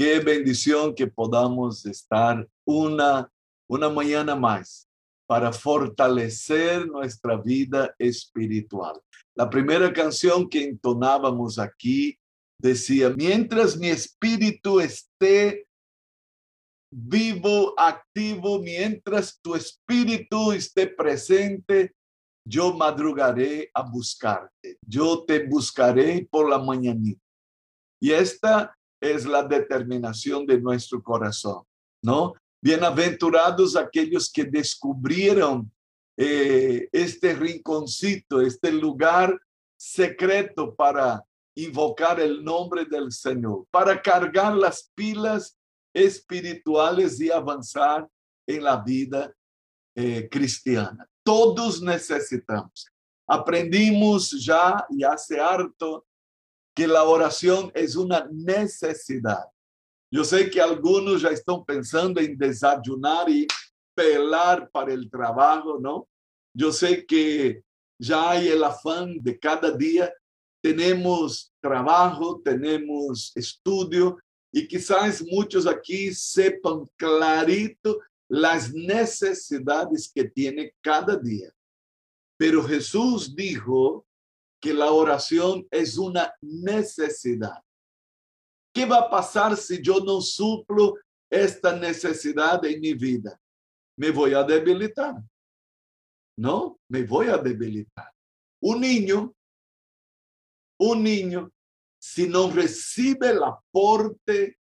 Qué bendición que podamos estar una, una mañana más para fortalecer nuestra vida espiritual. La primera canción que entonábamos aquí decía, mientras mi espíritu esté vivo, activo, mientras tu espíritu esté presente, yo madrugaré a buscarte, yo te buscaré por la mañanita. Y esta es la determinación de nuestro corazón, ¿no? Bienaventurados aquellos que descubrieron eh, este rinconcito, este lugar secreto para invocar el nombre del Señor, para cargar las pilas espirituales y avanzar en la vida eh, cristiana. Todos necesitamos. Aprendimos ya y hace harto que la oración es una necesidad. Yo sé que algunos ya están pensando en desayunar y pelar para el trabajo, ¿no? Yo sé que ya hay el afán de cada día. Tenemos trabajo, tenemos estudio y quizás muchos aquí sepan clarito las necesidades que tiene cada día. Pero Jesús dijo que la oración es una necesidad. ¿Qué va a pasar si yo no suplo esta necesidad en mi vida? Me voy a debilitar. No, me voy a debilitar. Un niño, un niño, si no recibe el aporte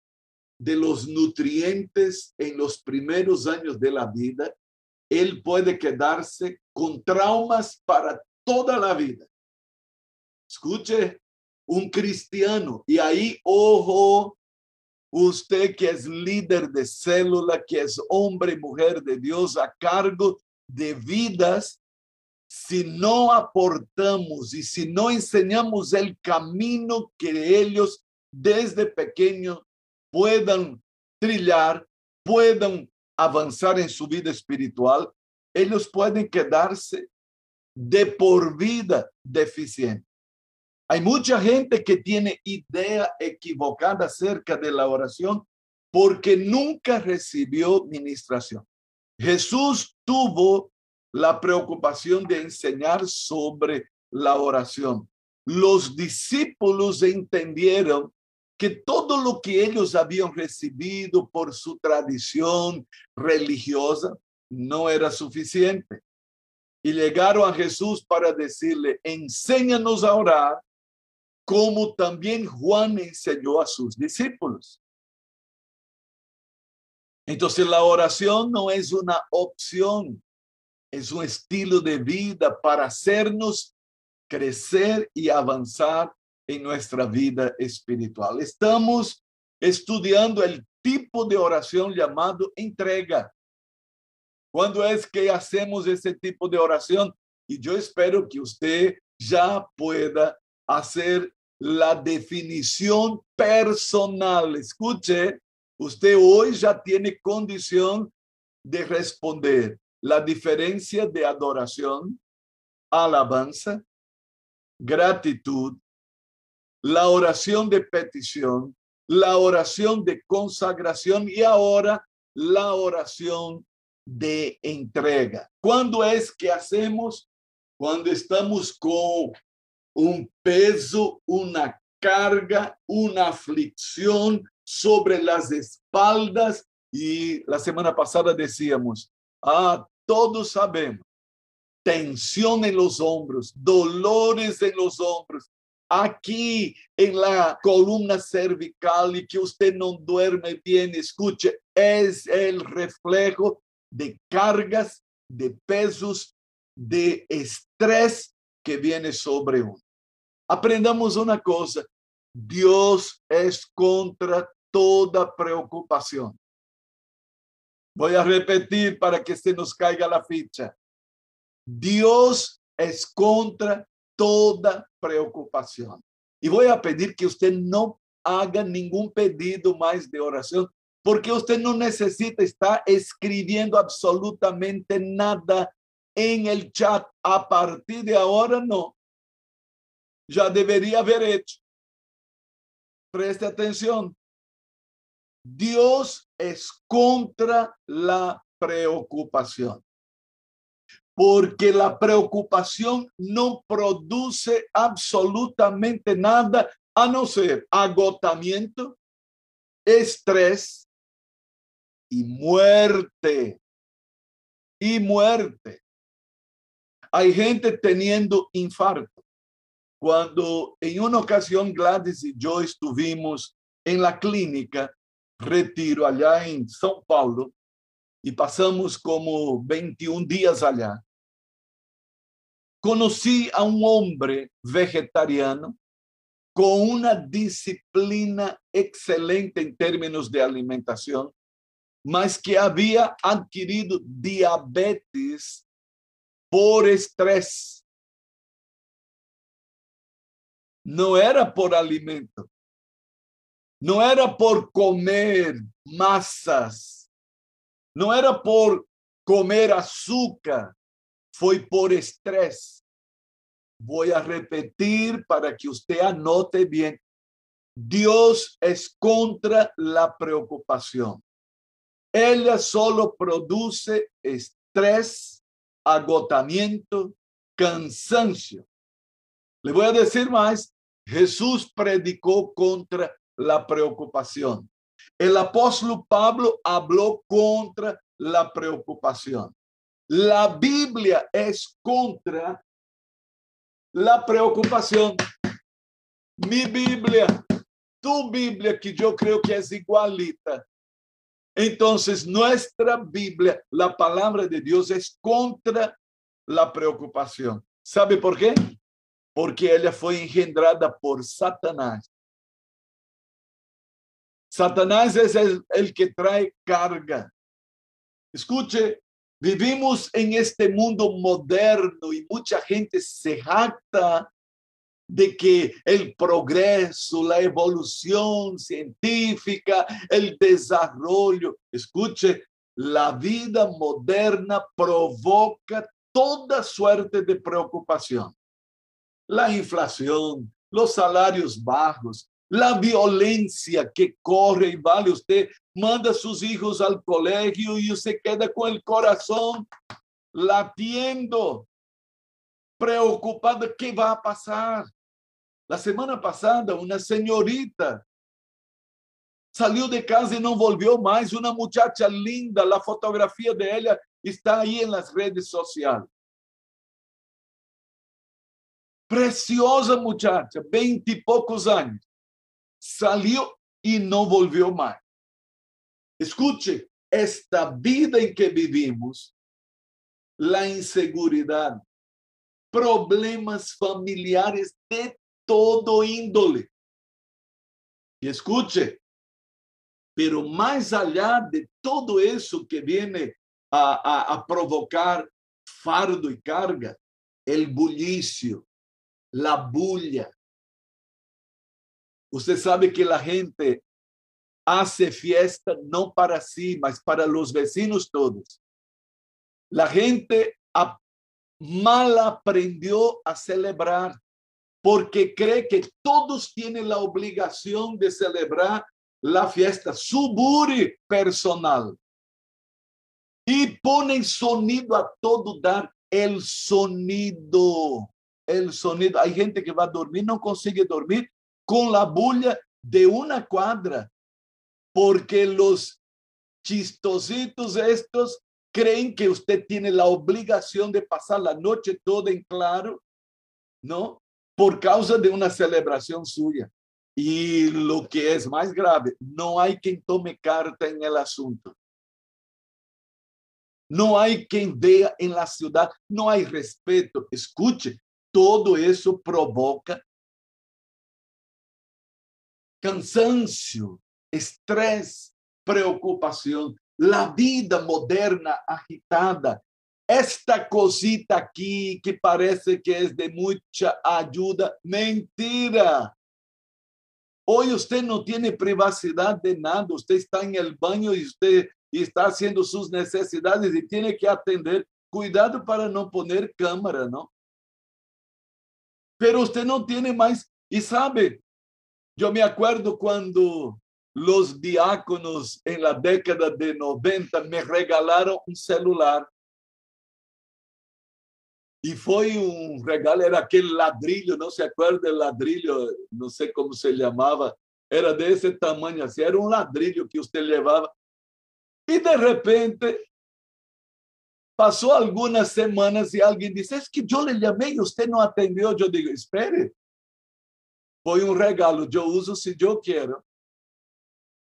de los nutrientes en los primeros años de la vida, él puede quedarse con traumas para toda la vida. Escuche, un cristiano. Y ahí, ojo, usted que es líder de célula, que es hombre y mujer de Dios a cargo de vidas, si no aportamos y si no enseñamos el camino que ellos desde pequeños puedan trillar, puedan avanzar en su vida espiritual, ellos pueden quedarse de por vida deficientes. Hay mucha gente que tiene idea equivocada acerca de la oración porque nunca recibió ministración. Jesús tuvo la preocupación de enseñar sobre la oración. Los discípulos entendieron que todo lo que ellos habían recibido por su tradición religiosa no era suficiente. Y llegaron a Jesús para decirle, enséñanos a orar como también Juan enseñó a sus discípulos. Entonces la oración no es una opción, es un estilo de vida para hacernos crecer y avanzar en nuestra vida espiritual. Estamos estudiando el tipo de oración llamado entrega. ¿Cuándo es que hacemos ese tipo de oración? Y yo espero que usted ya pueda hacer la definición personal. Escuche, usted hoy ya tiene condición de responder la diferencia de adoración, alabanza, gratitud, la oración de petición, la oración de consagración y ahora la oración de entrega. ¿Cuándo es que hacemos? Cuando estamos con un peso, una carga, una aflicción sobre las espaldas. Y la semana pasada decíamos, ah, todos sabemos, tensión en los hombros, dolores en los hombros, aquí en la columna cervical y que usted no duerme bien, escuche, es el reflejo de cargas, de pesos, de estrés que viene sobre uno. Aprendamos una cosa, Dios es contra toda preocupación. Voy a repetir para que se nos caiga la ficha. Dios es contra toda preocupación. Y voy a pedir que usted no haga ningún pedido más de oración, porque usted no necesita estar escribiendo absolutamente nada en el chat. A partir de ahora, no já deveria haver hecho. Preste atenção. Dios es contra la preocupación. Porque la preocupación no produce absolutamente nada a no ser agotamiento, estrés y muerte. Y muerte. Hay gente teniendo infarto. Cuando en una ocasión Gladys y yo estuvimos en la clínica Retiro allá en São Paulo y pasamos como 21 días allá, conocí a un hombre vegetariano con una disciplina excelente en términos de alimentación, mas que había adquirido diabetes por estrés. No era por alimento, no era por comer masas, no era por comer azúcar, fue por estrés. Voy a repetir para que usted anote bien. Dios es contra la preocupación. Ella solo produce estrés, agotamiento, cansancio. Le voy a decir más, Jesús predicó contra la preocupación. El apóstol Pablo habló contra la preocupación. La Biblia es contra la preocupación. Mi Biblia, tu Biblia, que yo creo que es igualita. Entonces, nuestra Biblia, la palabra de Dios es contra la preocupación. ¿Sabe por qué? Porque ella fue engendrada por Satanás. Satanás el, el que trae carga. Escuche, vivimos en este mundo moderno y mucha gente se jacta de que el progreso, la evolución científica, el desarrollo, escuche, la vida moderna provoca toda suerte de preocupación. La inflación, los salarios bajos, la violencia que corre y vale. Usted manda a sus hijos al colegio y usted queda con el corazón latiendo, preocupado, ¿qué va a pasar? La semana pasada, una señorita salió de casa y no volvió más. Una muchacha linda, la fotografía de ella está ahí en las redes sociales. Preciosa muchacha, veinte y pocos años salió y no volvió más. Escuche, esta vida en que vivimos, la inseguridad, problemas familiares de todo índole. Y escuche, pero más allá de todo eso que viene a, a provocar fardo y carga, el bullicio, la bulla, Usted sabe que la gente hace fiesta no para sí, mas para los vecinos todos. La gente mal aprendió a celebrar porque cree que todos tienen la obligación de celebrar la fiesta, su buri personal. Y ponen sonido a todo dar, el sonido, el sonido. Hay gente que va a dormir, no consigue dormir con la bulla de una cuadra, porque los chistositos estos creen que usted tiene la obligación de pasar la noche toda en claro, ¿no? Por causa de una celebración suya. Y lo que es más grave, no hay quien tome carta en el asunto. No hay quien vea en la ciudad, no hay respeto. Escuche, todo eso provoca cansancio, estrés, preocupación, la vida moderna agitada, esta cosita aquí que parece que es de mucha ayuda, mentira. Hoy usted no tiene privacidad de nada, usted está en el baño y usted está haciendo sus necesidades y tiene que atender. Cuidado para no poner cámara, ¿no? Pero usted no tiene más, y sabe, yo me acuerdo cuando los diáconos en la década de 90 me regalaron un celular. Y fue un regalo, era aquel ladrillo, no se acuerda el ladrillo, no sé cómo se llamaba, era de ese tamaño, así, era un ladrillo que usted llevaba. Y de repente pasó algunas semanas y alguien dice, es que yo le llamé y usted no atendió. Yo digo, espere, fue un regalo, yo uso si yo quiero.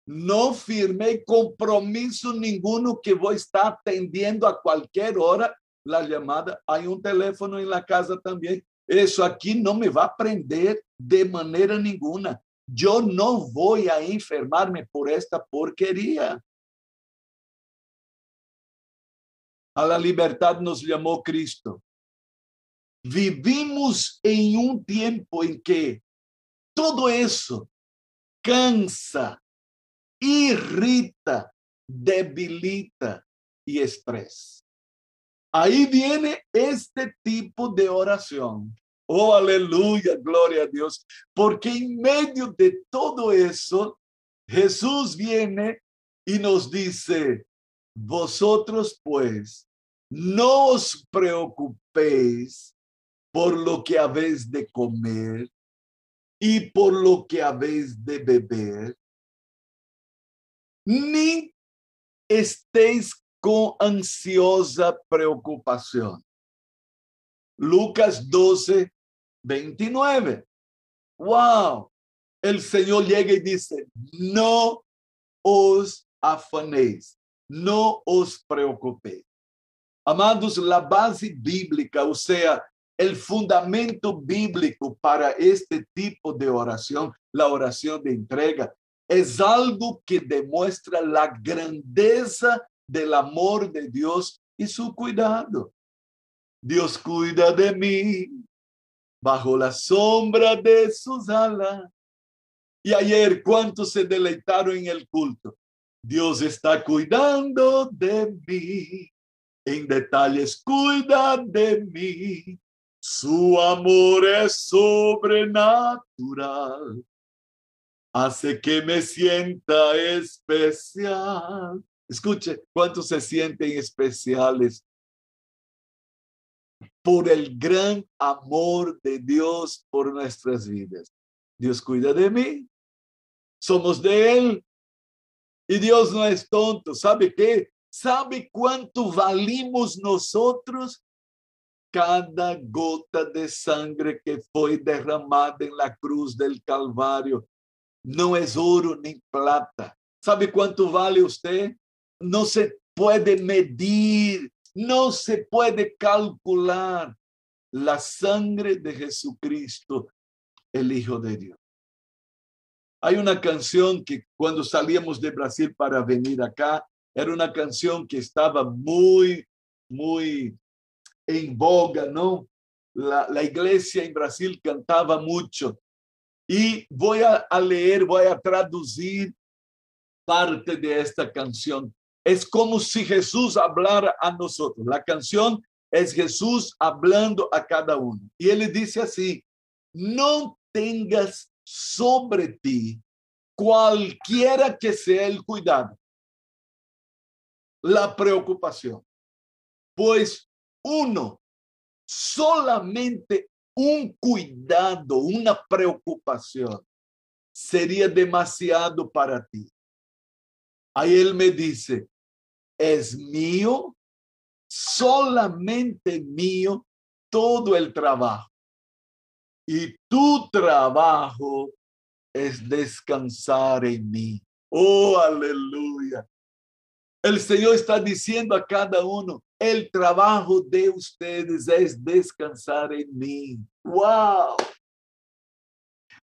No firmé compromiso ninguno que voy a estar atendiendo a cualquier hora la llamada. Hay un teléfono en la casa también. Eso aquí no me va a prender de manera ninguna. Yo no voy a enfermarme por esta porquería. A la libertad nos llamó Cristo. Vivimos en un tiempo en que todo eso cansa, irrita, debilita y estrés. Ahí viene este tipo de oración. Oh, aleluya, gloria a Dios. Porque en medio de todo eso, Jesús viene y nos dice, vosotros pues, no os preocupéis por lo que habéis de comer y por lo que habéis de beber, ni estéis con ansiosa preocupación. Lucas 12, 29. Wow. El Señor llega y dice, no os afanéis, no os preocupéis. Amados, la base bíblica, o sea, el fundamento bíblico para este tipo de oración, la oración de entrega, es algo que demuestra la grandeza del amor de Dios y su cuidado. Dios cuida de mí bajo la sombra de sus alas. Y ayer, ¿cuántos se deleitaron en el culto? Dios está cuidando de mí. En detalles, cuida de mí. Su amor es sobrenatural. Hace que me sienta especial. Escuche, ¿cuántos se sienten especiales por el gran amor de Dios por nuestras vidas? Dios cuida de mí. Somos de Él. Y Dios no es tonto. ¿Sabe qué? ¿Sabe cuánto valimos nosotros? Cada gota de sangre que fue derramada en la cruz del Calvario no es oro ni plata. ¿Sabe cuánto vale usted? no se puede medir, no se puede calcular la sangre de Jesucristo, el Hijo de Dios. Hay una canción que cuando salíamos de Brasil para venir acá, era una canción que estaba muy, muy en boga, ¿no? La, iglesia en Brasil cantaba mucho. Y voy a, leer, voy a traducir parte de esta canción es como si Jesús hablara a nosotros. La canción es Jesús hablando a cada uno. Y él dice así, no tengas sobre ti cualquiera que sea el cuidado, la preocupación. Pues uno, solamente un cuidado, una preocupación sería demasiado para ti. Ahí él me dice, es mío, solamente mío, todo el trabajo. Y tu trabajo es descansar en mí. Oh, aleluya. El Señor está diciendo a cada uno, el trabajo de ustedes es descansar en mí. Wow.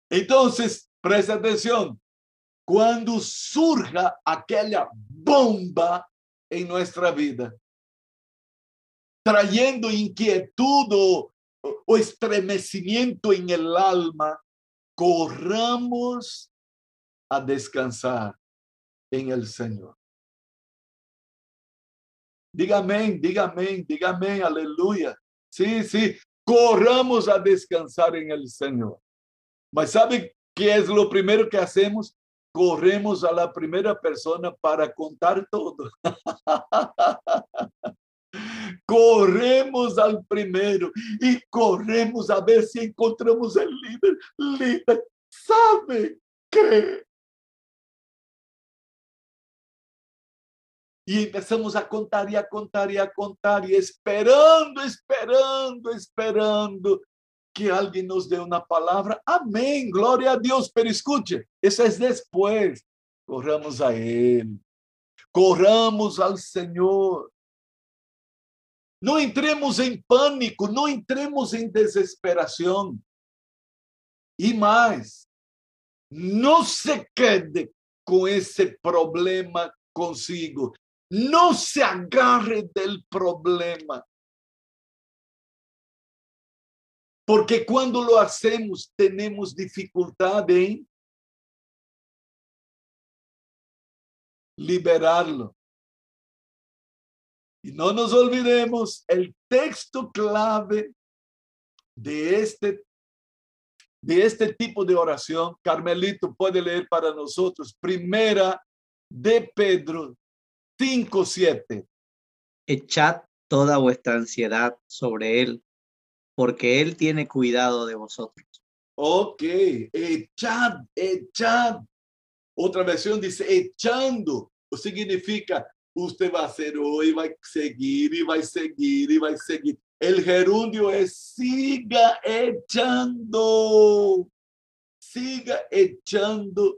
Entonces, presta atención. Cuando surja aquella bomba en nuestra vida, trayendo inquietud o, o estremecimiento en el alma, corramos a descansar en el Señor. Dígame, dígame, dígame, aleluya. Sí, sí, corramos a descansar en el Señor. Mas sabe qué es lo primero que hacemos? corremos a la primera persona para contar todo. corremos al primero y corremos a ver si encontramos el líder. Líder, ¿sabe qué? Y empezamos a contar y a contar y a contar y esperando, esperando, esperando que alguien nos dé una palabra. Amén, gloria a Dios. Pero escuche, eso es después. Corramos a Él, corramos al Señor. No entremos en pánico, no entremos en desesperación. Y más, no se quede con ese problema consigo. No se agarre del problema. Porque cuando lo hacemos tenemos dificultad en liberarlo. Y no nos olvidemos el texto clave de este, de este tipo de oración. Carmelito puede leer para nosotros. Primera de Pedro 5, 7. Echad toda vuestra ansiedad sobre él porque Él tiene cuidado de vosotros. Ok, echad, echad. Otra versión dice echando, o significa usted va a hacer hoy, va a seguir y va a seguir y va a seguir. El gerundio es siga echando, siga echando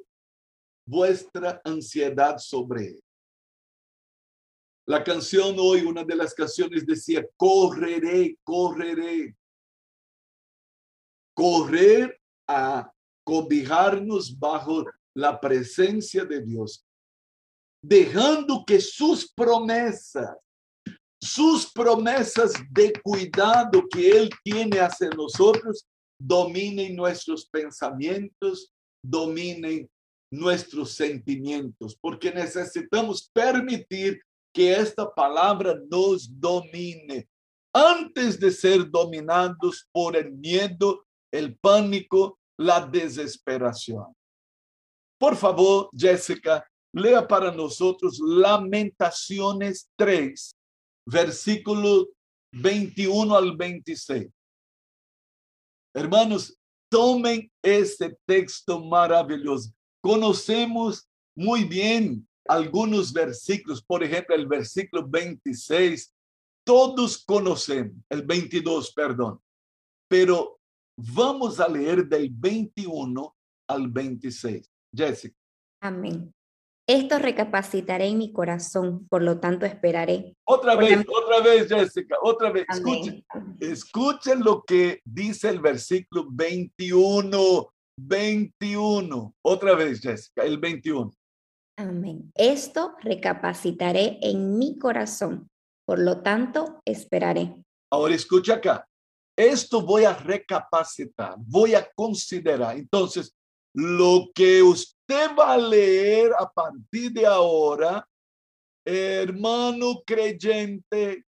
vuestra ansiedad sobre él. La canción hoy, una de las canciones decía, correré, correré correr a cobijarnos bajo la presencia de Dios, dejando que sus promesas, sus promesas de cuidado que Él tiene hacia nosotros, dominen nuestros pensamientos, dominen nuestros sentimientos, porque necesitamos permitir que esta palabra nos domine antes de ser dominados por el miedo el pánico, la desesperación. Por favor, Jessica, lea para nosotros Lamentaciones 3, versículo 21 al 26. Hermanos, tomen este texto maravilloso. Conocemos muy bien algunos versículos, por ejemplo, el versículo 26, todos conocemos, el 22, perdón, pero Vamos a leer del 21 al 26. Jessica. Amén. Esto recapacitaré en mi corazón, por lo tanto esperaré. Otra vez, otra vez, Jessica, otra vez. Escuchen, escuchen lo que dice el versículo 21. 21. Otra vez, Jessica, el 21. Amén. Esto recapacitaré en mi corazón, por lo tanto esperaré. Ahora escucha acá esto voy a recapacitar, voy a considerar. Entonces, lo que usted va a leer a partir de ahora, hermano creyente,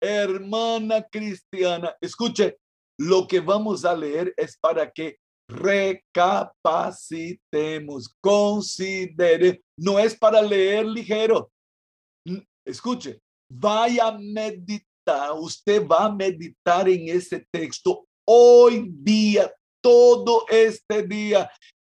hermana cristiana, escuche, lo que vamos a leer es para que recapacitemos, considere, no es para leer ligero. Escuche, vaya a meditar usted va a meditar en ese texto hoy día, todo este día,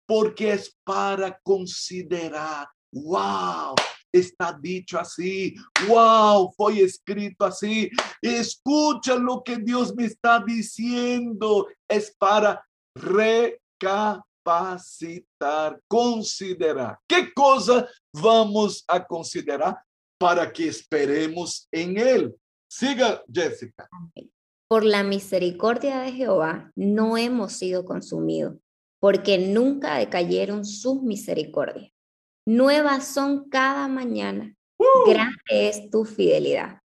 porque es para considerar, wow, está dicho así, wow, fue escrito así. Escucha lo que Dios me está diciendo, es para recapacitar, considerar. ¿Qué cosa vamos a considerar para que esperemos en Él? Siga, Jessica. Por la misericordia de Jehová no hemos sido consumidos, porque nunca decayeron sus misericordias. Nuevas son cada mañana. Grande es tu fidelidad.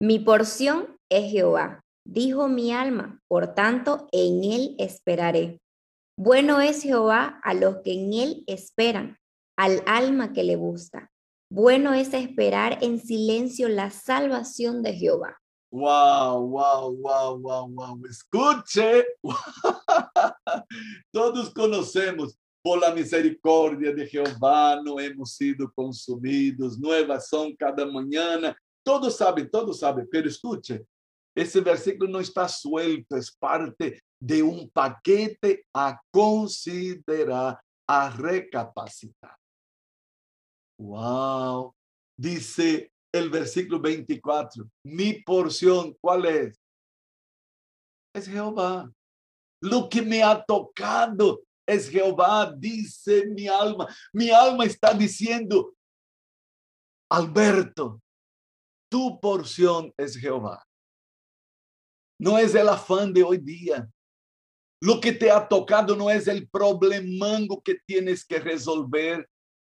Mi porción es Jehová, dijo mi alma, por tanto en él esperaré. Bueno es Jehová a los que en él esperan, al alma que le busca. Bueno es esperar en silencio la salvación de Jehová. Wow, wow, wow, wow, wow. Escuche. Todos conocemos. por la misericordia de Jehová no hemos sido consumidos, nuevas son cada mañana. Todos saben, todos saben, pero escuche, esse versículo não está suelto, é parte de um paquete a considerar, a recapacitar. Uau! Dice el versículo 24, mi porción, ¿cuál es? Es Jehová. Lo que me ha tocado es Jehová, dice mi alma. Mi alma está diciendo, Alberto, tu porción es Jehová. No es el afán de hoy día. Lo que te ha tocado no es el problemango que tienes que resolver.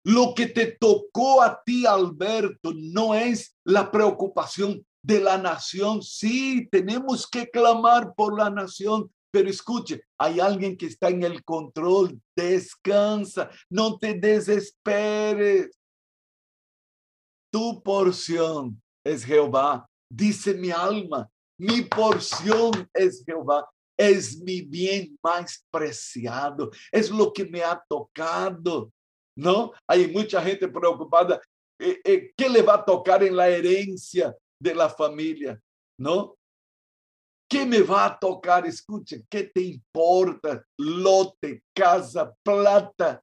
Lo que te tocó a ti, Alberto, no es la preocupación de la nación. Sí, tenemos que clamar por la nación, pero escuche, hay alguien que está en el control. Descansa, no te desesperes. Tu porción es Jehová, dice mi alma. Mi porción es Jehová. Es mi bien más preciado. Es lo que me ha tocado. ¿no? Hay mucha gente preocupada. Eh, eh, ¿Qué le va a tocar en la herencia de la familia? ¿No? ¿Qué me va a tocar? Escuche, ¿qué te importa? Lote, casa, plata.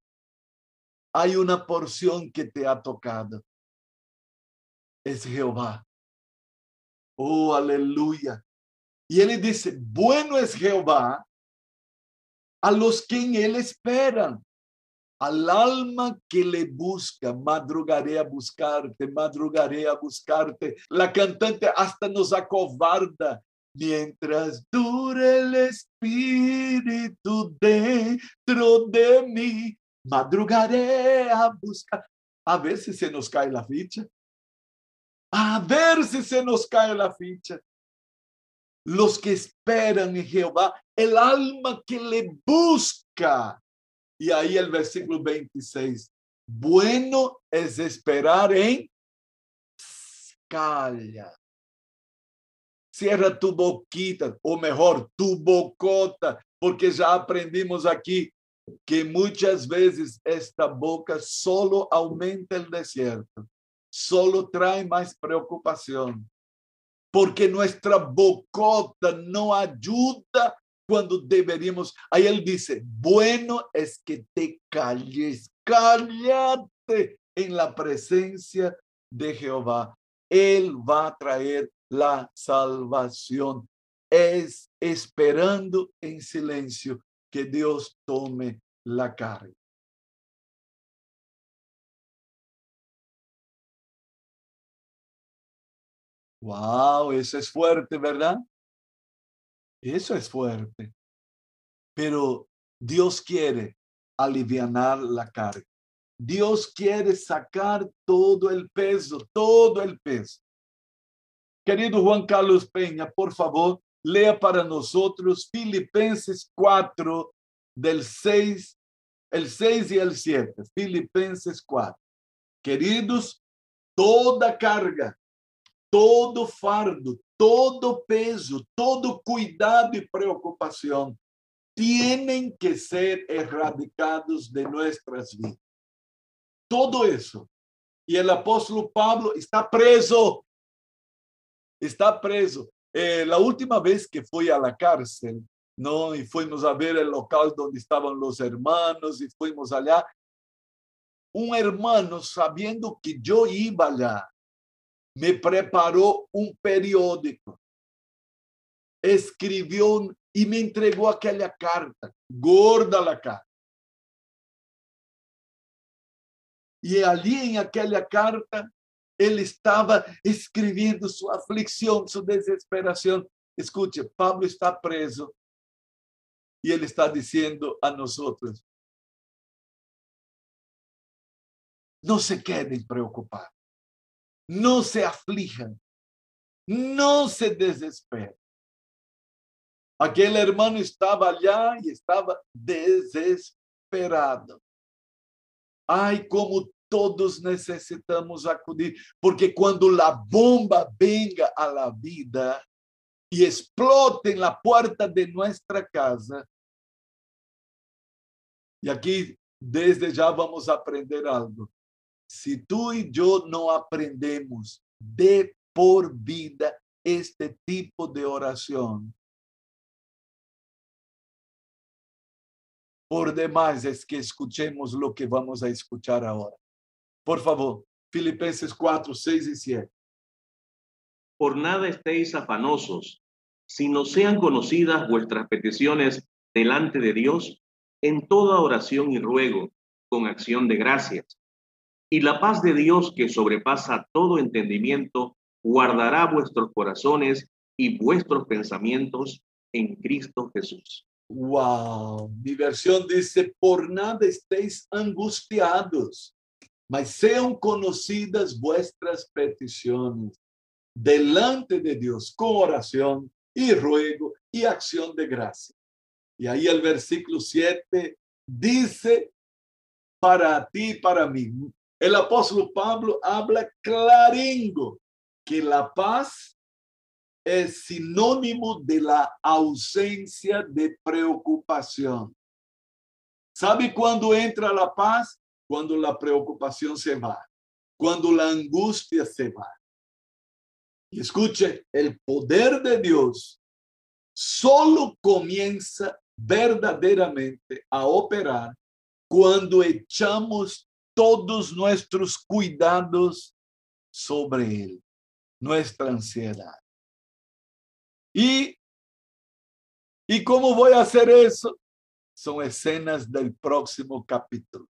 Hay una porción que te ha tocado. Es Jehová. Oh, aleluya. Y él dice, bueno es Jehová a los que en él esperan al alma que le busca, madrugaré a buscarte, madrugaré a buscarte. La cantante hasta nos acovarda. Mientras dure el espíritu dentro de mí, madrugaré a buscar. A si se nos cae la ficha. A ver si se nos cae la ficha. Los que esperan en Jehová, el alma que le busca y ahí el versículo 26. Bueno es esperar en calla. Cierra tu boquita, o mejor, tu bocota, porque ya aprendimos aquí que muchas veces esta boca solo aumenta el desierto, solo trae más preocupación, porque nuestra bocota no ayuda cuando deberíamos, ahí él dice, bueno es que te calles, cállate en la presencia de Jehová. Él va a traer la salvación. Es esperando en silencio que Dios tome la carga. Wow, eso es fuerte, ¿verdad? Eso es fuerte. Pero Dios quiere aliviar la carga. Dios quiere sacar todo el peso, todo el peso. Querido Juan Carlos Peña, por favor, lea para nosotros Filipenses 4, del 6, el 6 y el 7. Filipenses 4. Queridos, toda carga, todo fardo, todo peso, todo cuidado y preocupación tienen que ser erradicados de nuestras vidas. Todo eso. Y el apóstol Pablo está preso. Está preso. Eh, la última vez que fui a la cárcel, ¿no? Y fuimos a ver el local donde estaban los hermanos y fuimos allá. Un hermano, sabiendo que yo iba allá, me preparó un periódico, escribió y me entregó aquella carta, gorda la carta. Y allí en aquella carta, él estaba escribiendo su aflicción, su desesperación. Escuche, Pablo está preso y él está diciendo a nosotros, no se queden preocupados. No se aflijan, no se desesperen. Aquel hermano estaba allá y estaba desesperado. Ay, como todos necesitamos acudir, porque cuando la bomba venga a la vida y explote la puerta de nuestra casa, y aquí desde ya vamos a aprender algo. Si tú y yo no aprendemos de por vida este tipo de oración, por demás es que escuchemos lo que vamos a escuchar ahora. Por favor, Filipenses 4, 6 y 7. Por nada estéis afanosos, sino sean conocidas vuestras peticiones delante de Dios en toda oración y ruego, con acción de gracias. Y la paz de Dios que sobrepasa todo entendimiento, guardará vuestros corazones y vuestros pensamientos en Cristo Jesús. Wow, mi versión dice, por nada estéis angustiados, mas sean conocidas vuestras peticiones delante de Dios con oración y ruego y acción de gracia. Y ahí el versículo 7 dice, para ti, para mí. El apóstolo Pablo habla claringo que la paz es sinónimo de la ausencia de preocupación. ¿Sabe cuándo entra la paz? Cuando la preocupación se va, cuando la angustia se va. Y escuche, el poder de Dios solo comienza verdaderamente a operar cuando echamos todos nuestros cuidados sobre Él, nuestra ansiedad. Y, ¿y cómo voy a hacer eso? Son escenas del próximo capítulo.